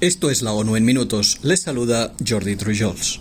Esto es la ONU en minutos. Les saluda Jordi Trujols.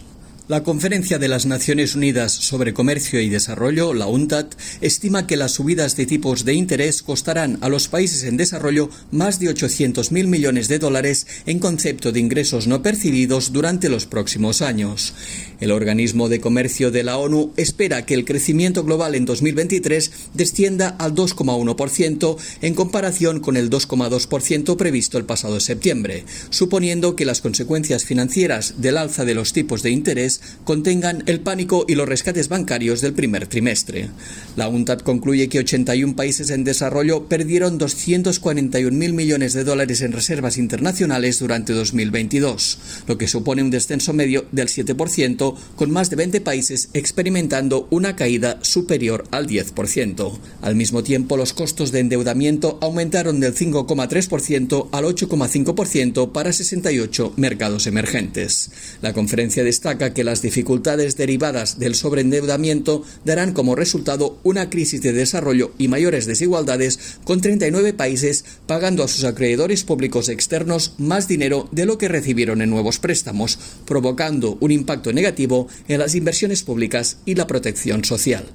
La Conferencia de las Naciones Unidas sobre Comercio y Desarrollo, la UNTAD, estima que las subidas de tipos de interés costarán a los países en desarrollo más de 800.000 millones de dólares en concepto de ingresos no percibidos durante los próximos años. El organismo de comercio de la ONU espera que el crecimiento global en 2023 descienda al 2,1% en comparación con el 2,2% previsto el pasado septiembre, suponiendo que las consecuencias financieras del alza de los tipos de interés contengan el pánico y los rescates bancarios del primer trimestre. La UNTAD concluye que 81 países en desarrollo perdieron 241.000 millones de dólares en reservas internacionales durante 2022, lo que supone un descenso medio del 7%, con más de 20 países experimentando una caída superior al 10%. Al mismo tiempo, los costos de endeudamiento aumentaron del 5,3% al 8,5% para 68 mercados emergentes. La conferencia destaca que las dificultades derivadas del sobreendeudamiento darán como resultado una crisis de desarrollo y mayores desigualdades, con 39 países pagando a sus acreedores públicos externos más dinero de lo que recibieron en nuevos préstamos, provocando un impacto negativo en las inversiones públicas y la protección social.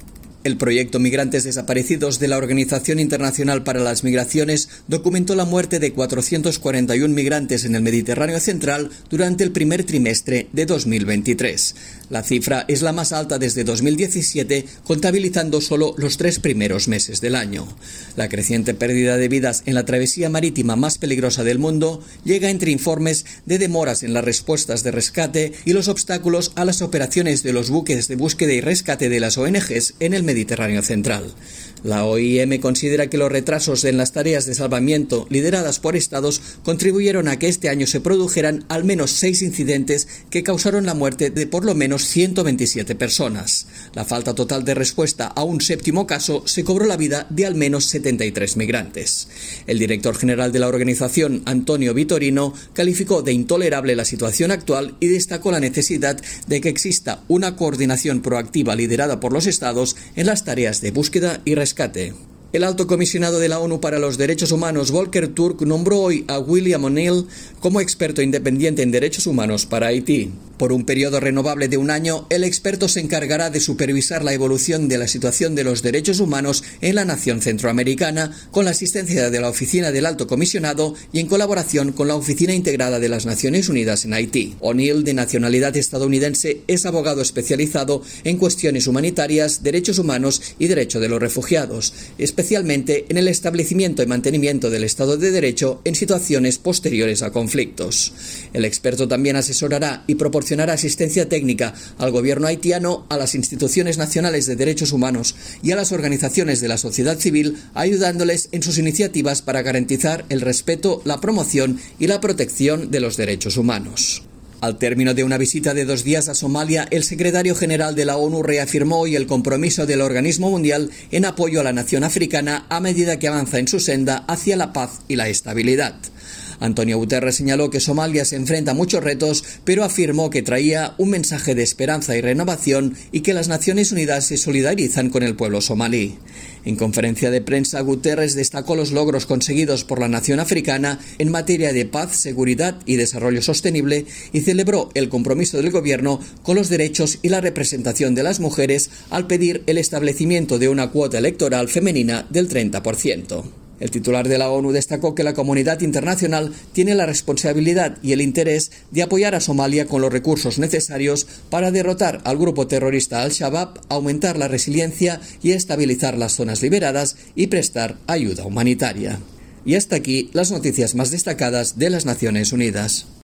El proyecto Migrantes Desaparecidos de la Organización Internacional para las Migraciones documentó la muerte de 441 migrantes en el Mediterráneo Central durante el primer trimestre de 2023. La cifra es la más alta desde 2017, contabilizando solo los tres primeros meses del año. La creciente pérdida de vidas en la travesía marítima más peligrosa del mundo llega entre informes de demoras en las respuestas de rescate y los obstáculos a las operaciones de los buques de búsqueda y rescate de las ONGs en el Mediterráneo Central. La OIM considera que los retrasos en las tareas de salvamiento lideradas por estados contribuyeron a que este año se produjeran al menos seis incidentes que causaron la muerte de por lo menos 127 personas. La falta total de respuesta a un séptimo caso se cobró la vida de al menos 73 migrantes. El director general de la organización, Antonio Vitorino, calificó de intolerable la situación actual y destacó la necesidad de que exista una coordinación proactiva liderada por los estados en las tareas de búsqueda y el alto comisionado de la ONU para los Derechos Humanos, Volker Turk, nombró hoy a William O'Neill como experto independiente en derechos humanos para Haití. Por un periodo renovable de un año, el experto se encargará de supervisar la evolución de la situación de los derechos humanos en la nación centroamericana, con la asistencia de la Oficina del Alto Comisionado y en colaboración con la Oficina Integrada de las Naciones Unidas en Haití. O'Neill, de nacionalidad estadounidense, es abogado especializado en cuestiones humanitarias, derechos humanos y derecho de los refugiados, especialmente en el establecimiento y mantenimiento del Estado de Derecho en situaciones posteriores a conflictos. El experto también asesorará y proporcionará proporcionar asistencia técnica al gobierno haitiano, a las instituciones nacionales de derechos humanos y a las organizaciones de la sociedad civil, ayudándoles en sus iniciativas para garantizar el respeto, la promoción y la protección de los derechos humanos. Al término de una visita de dos días a Somalia, el secretario general de la ONU reafirmó hoy el compromiso del organismo mundial en apoyo a la nación africana a medida que avanza en su senda hacia la paz y la estabilidad. Antonio Guterres señaló que Somalia se enfrenta a muchos retos, pero afirmó que traía un mensaje de esperanza y renovación y que las Naciones Unidas se solidarizan con el pueblo somalí. En conferencia de prensa, Guterres destacó los logros conseguidos por la nación africana en materia de paz, seguridad y desarrollo sostenible y celebró el compromiso del gobierno con los derechos y la representación de las mujeres al pedir el establecimiento de una cuota electoral femenina del 30%. El titular de la ONU destacó que la comunidad internacional tiene la responsabilidad y el interés de apoyar a Somalia con los recursos necesarios para derrotar al grupo terrorista Al-Shabaab, aumentar la resiliencia y estabilizar las zonas liberadas y prestar ayuda humanitaria. Y hasta aquí las noticias más destacadas de las Naciones Unidas.